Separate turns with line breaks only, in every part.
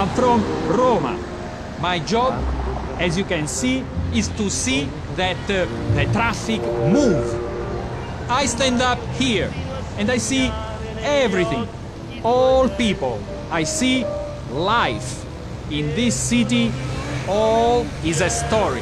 I'm from Roma. My job, as you can see, is to see that uh, the traffic move. I stand up here and I see everything, all people. I see life. In this city, all is a story.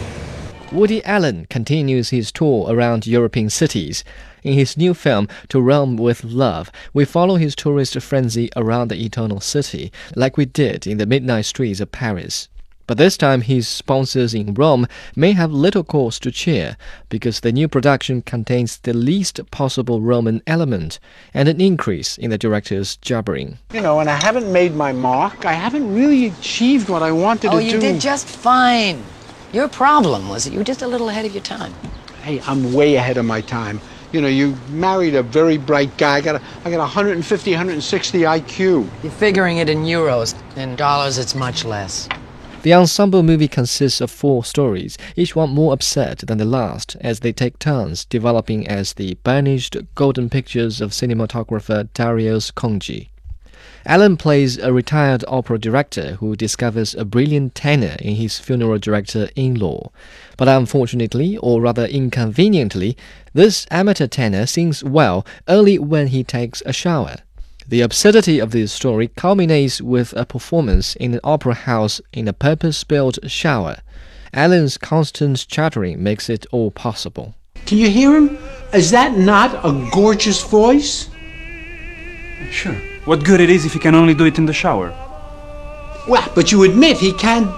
Woody Allen continues his tour around European cities. In his new film, To Rome with Love, we follow his tourist frenzy around the Eternal City, like we did in the midnight streets of Paris. But this time, his sponsors in Rome may have little cause to cheer because the new production contains the least possible Roman element and an increase in the director's jabbering.
You know, and I haven't made my mark. I haven't really achieved what I wanted
oh,
to do.
Oh, you did just fine. Your problem was that you were just a little ahead of your time.
Hey, I'm way ahead of my time. You know, you married a very bright guy. I got, a, I got 150, 160 IQ.
You're figuring it in euros. In dollars, it's much less.
The ensemble movie consists of four stories, each one more absurd than the last, as they take turns developing as the banished golden pictures of cinematographer Darius Khondji. Allen plays a retired opera director who discovers a brilliant tenor in his funeral director in law. But unfortunately, or rather inconveniently, this amateur tenor sings well only when he takes a shower. The absurdity of this story culminates with a performance in an opera house in a purpose built shower. Allen's constant chattering makes it all possible.
Can you hear him? Is that not a gorgeous voice?
Sure. What good it is if he can only do it in the shower?
Well, but you admit he can.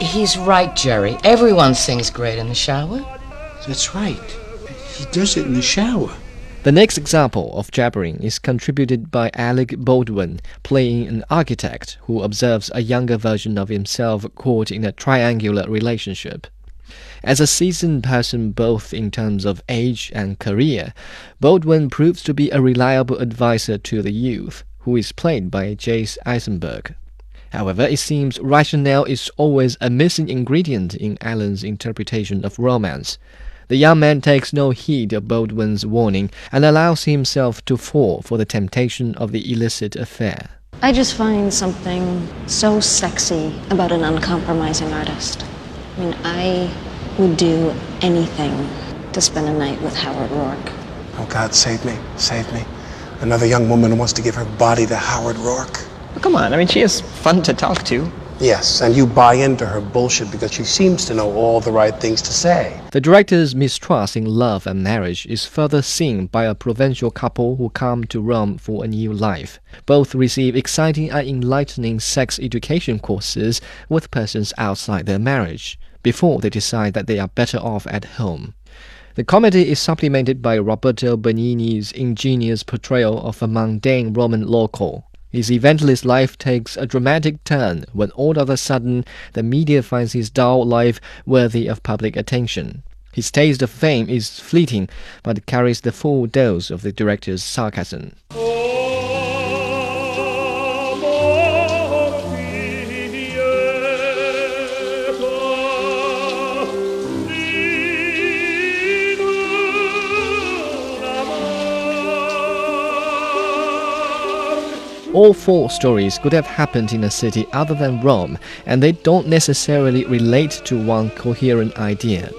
He's right, Jerry. Everyone sings great in the shower.
That's right. He does it in the shower.
The next example of jabbering is contributed by Alec Baldwin, playing an architect who observes a younger version of himself caught in a triangular relationship. As a seasoned person both in terms of age and career, Baldwin proves to be a reliable advisor to the youth, who is played by Jesse Eisenberg. However, it seems rationale is always a missing ingredient in Allen's interpretation of romance. The young man takes no heed of Baldwin's warning and allows himself to fall for the temptation of the illicit affair.
I just find something so sexy about an uncompromising artist. I mean, I would do anything to spend a night with Howard Roark.
Oh, God, save me, save me. Another young woman wants to give her body to Howard Roark.
come on, I mean, she is fun to talk to.
Yes, and you buy into her bullshit because she seems to know all the right things to say.
The director's mistrust in love and marriage is further seen by a provincial couple who come to Rome for a new life. Both receive exciting and enlightening sex education courses with persons outside their marriage before they decide that they are better off at home. The comedy is supplemented by Roberto Benigni's ingenious portrayal of a mundane Roman local. His evangelist life takes a dramatic turn when all of a sudden the media finds his dull life worthy of public attention. His taste of fame is fleeting, but carries the full dose of the director's sarcasm. All four stories could have happened in a city other than Rome, and they don't necessarily relate to one coherent idea.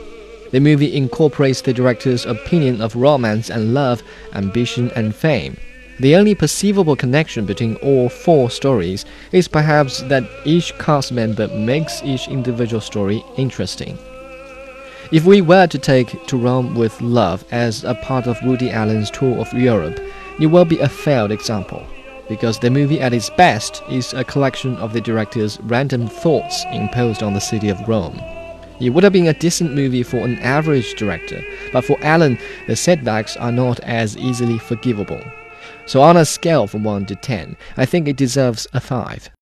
The movie incorporates the director's opinion of romance and love, ambition and fame. The only perceivable connection between all four stories is perhaps that each cast member makes each individual story interesting. If we were to take To Rome with Love as a part of Woody Allen's tour of Europe, it will be a failed example because the movie at its best is a collection of the director's random thoughts imposed on the city of Rome. It would have been a decent movie for an average director, but for Allen, the setbacks are not as easily forgivable. So, on a scale from 1 to 10, I think it deserves a 5.